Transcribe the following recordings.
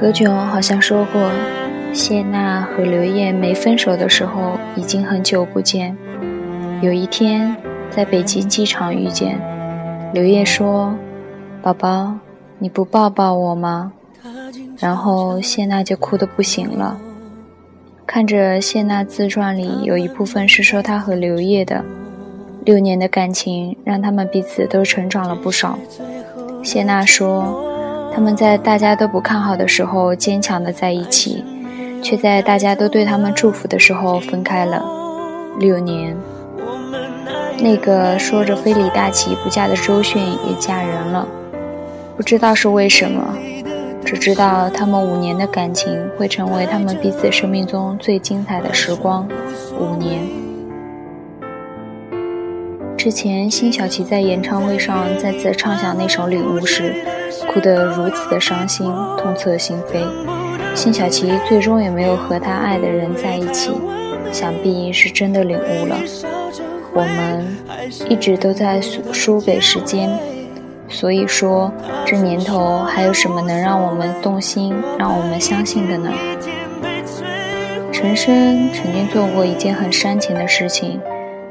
何炅好像说过，谢娜和刘烨没分手的时候已经很久不见。有一天在北京机场遇见，刘烨说：“宝宝，你不抱抱我吗？”然后谢娜就哭得不行了。看着谢娜自传里有一部分是说她和刘烨的六年的感情，让他们彼此都成长了不少。谢娜说。他们在大家都不看好的时候坚强的在一起，却在大家都对他们祝福的时候分开了。六年，那个说着非李大齐不嫁的周迅也嫁人了，不知道是为什么，只知道他们五年的感情会成为他们彼此生命中最精彩的时光。五年。之前辛晓琪在演唱会上再次唱响那首《领悟》时。哭得如此的伤心，痛彻心扉。辛晓琪最终也没有和他爱的人在一起，想必是真的领悟了。我们一直都在输输给时间，所以说这年头还有什么能让我们动心、让我们相信的呢？陈升曾经做过一件很煽情的事情，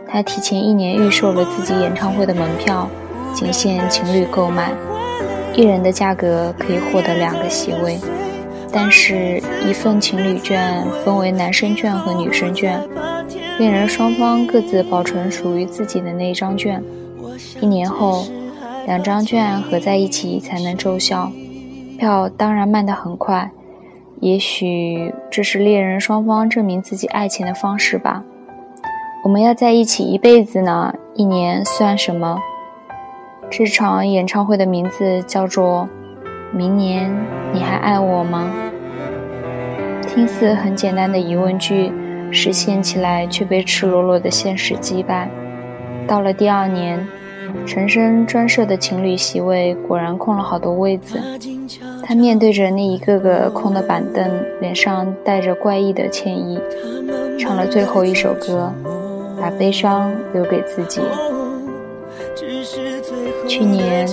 他提前一年预售了自己演唱会的门票，仅限情侣购买。一人的价格可以获得两个席位，但是，一份情侣券分为男生券和女生券，恋人双方各自保存属于自己的那张券。一年后，两张券合在一起才能奏效，票当然卖得很快。也许这是恋人双方证明自己爱情的方式吧。我们要在一起一辈子呢，一年算什么？这场演唱会的名字叫做《明年你还爱我吗》。听似很简单的疑问句，实现起来却被赤裸裸的现实击败。到了第二年，陈升专设的情侣席位果然空了好多位子。他面对着那一个个空的板凳，脸上带着怪异的歉意，唱了最后一首歌，把悲伤留给自己。去年，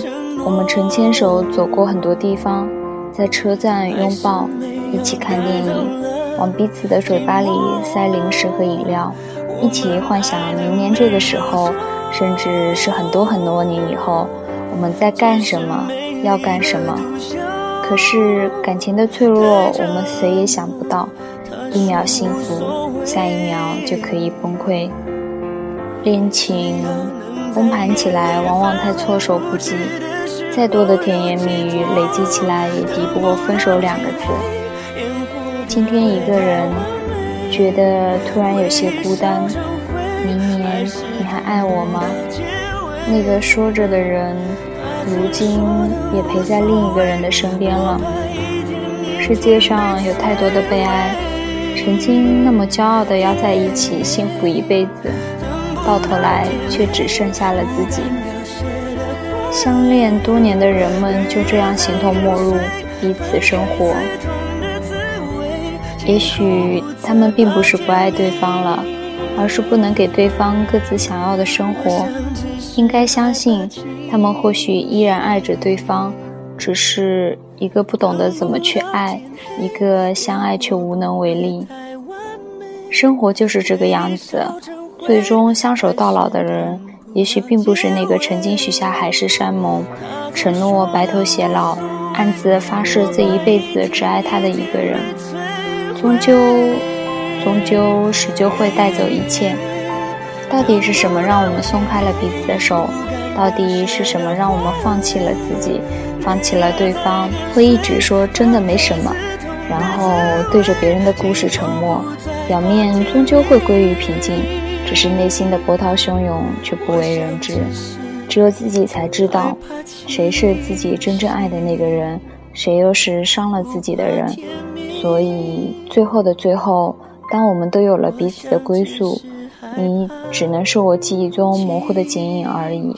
我们曾牵手走过很多地方，在车站拥抱，一起看电影，往彼此的嘴巴里塞零食和饮料，一起幻想明年这个时候，甚至是很多很多年以后，我们在干什么，要干什么。可是感情的脆弱，我们谁也想不到，一秒幸福，下一秒就可以崩溃。恋情。崩盘起来，往往太措手不及。再多的甜言蜜语累积起来，也敌不过分手两个字。今天一个人，觉得突然有些孤单。明年你还爱我吗？那个说着的人，如今也陪在另一个人的身边了。世界上有太多的悲哀，曾经那么骄傲的要在一起，幸福一辈子。到头来却只剩下了自己。相恋多年的人们就这样形同陌路，彼此生活。也许他们并不是不爱对方了，而是不能给对方各自想要的生活。应该相信，他们或许依然爱着对方，只是一个不懂得怎么去爱，一个相爱却无能为力。生活就是这个样子。最终相守到老的人，也许并不是那个曾经许下海誓山盟、承诺白头偕老、暗自发誓这一辈子只爱他的一个人。终究，终究是就会带走一切。到底是什么让我们松开了彼此的手？到底是什么让我们放弃了自己，放弃了对方？会一直说真的没什么，然后对着别人的故事沉默，表面终究会归于平静。只是内心的波涛汹涌，却不为人知。只有自己才知道，谁是自己真正爱的那个人，谁又是伤了自己的人。所以，最后的最后，当我们都有了彼此的归宿，你只能是我记忆中模糊的剪影而已。